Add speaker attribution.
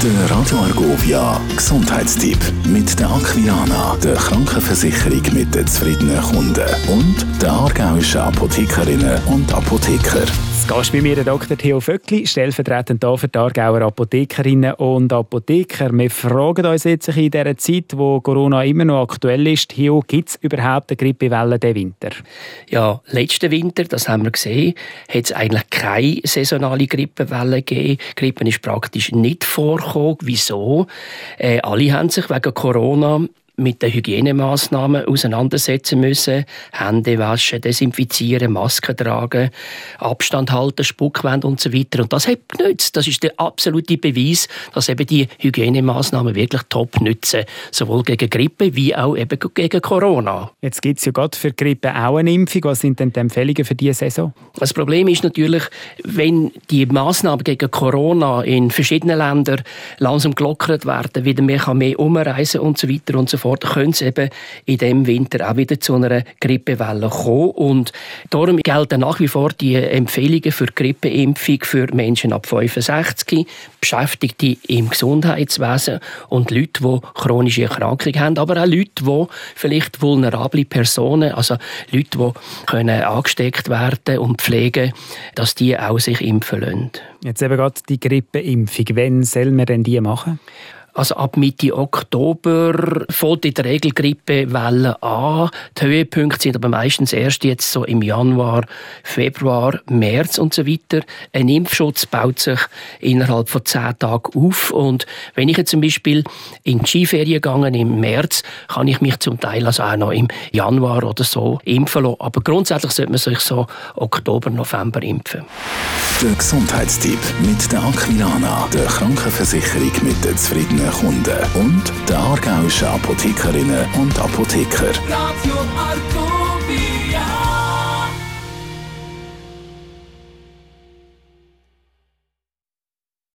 Speaker 1: Der Radio Argovia Gesundheitstipp mit der Aquilana, der Krankenversicherung mit den zufriedenen Kunden und der aargauischen Apothekerinnen und Apotheker.
Speaker 2: Gast bei mir Dr. Theo Vöckli, stellvertretend hier für die Aargauer Apothekerinnen und Apotheker. Wir fragen uns jetzt in dieser Zeit, wo Corona immer noch aktuell ist, Theo, gibt es überhaupt eine Grippewelle diesen Winter?
Speaker 3: Ja, letzten Winter, das haben wir gesehen, hat es eigentlich keine saisonale Grippewelle gegeben. Grippe ist praktisch nicht vorgekommen. Wieso? Äh, alle haben sich wegen Corona mit den Hygienemaßnahmen auseinandersetzen müssen. Hände waschen, desinfizieren, Masken tragen, Abstand halten, Spuckwände und so weiter. Und das hat genützt. Das ist der absolute Beweis, dass eben die Hygienemaßnahmen wirklich top nützen. Sowohl gegen Grippe wie auch eben gegen Corona.
Speaker 2: Jetzt gibt es ja gerade für Grippe auch eine Impfung. Was sind denn die Empfehlungen für diese Saison?
Speaker 3: Das Problem ist natürlich, wenn die Maßnahmen gegen Corona in verschiedenen Ländern langsam gelockert werden, wieder mehr mehr umreisen und so weiter und so fort fort, könnte es eben in diesem Winter auch wieder zu einer Grippewelle kommen. Und darum gelten nach wie vor die Empfehlungen für Grippeimpfung für Menschen ab 65, Beschäftigte im Gesundheitswesen und Leute, die chronische Erkrankungen haben, aber auch Leute, die vielleicht vulnerable Personen, also Leute, die können angesteckt werden und pflegen, dass die auch sich impfen lassen.
Speaker 2: Jetzt eben gerade die Grippeimpfung. Wann soll man denn die machen?
Speaker 3: Also ab Mitte Oktober fängt in der Regel Grippewelle an. Die Höhepunkte sind aber meistens erst jetzt so im Januar, Februar, März und so weiter. Ein Impfschutz baut sich innerhalb von zehn Tagen auf. Und wenn ich jetzt zum Beispiel in die Skiferien gehe im März, kann ich mich zum Teil also auch noch im Januar oder so impfen lassen. Aber grundsätzlich sollte man sich so Oktober, November impfen.
Speaker 1: Der Gesundheitstipp mit der Aquilana, der Krankenversicherung mit den zufriedenen Kunden und der aargauischen Apothekerinnen und Apotheker. Radio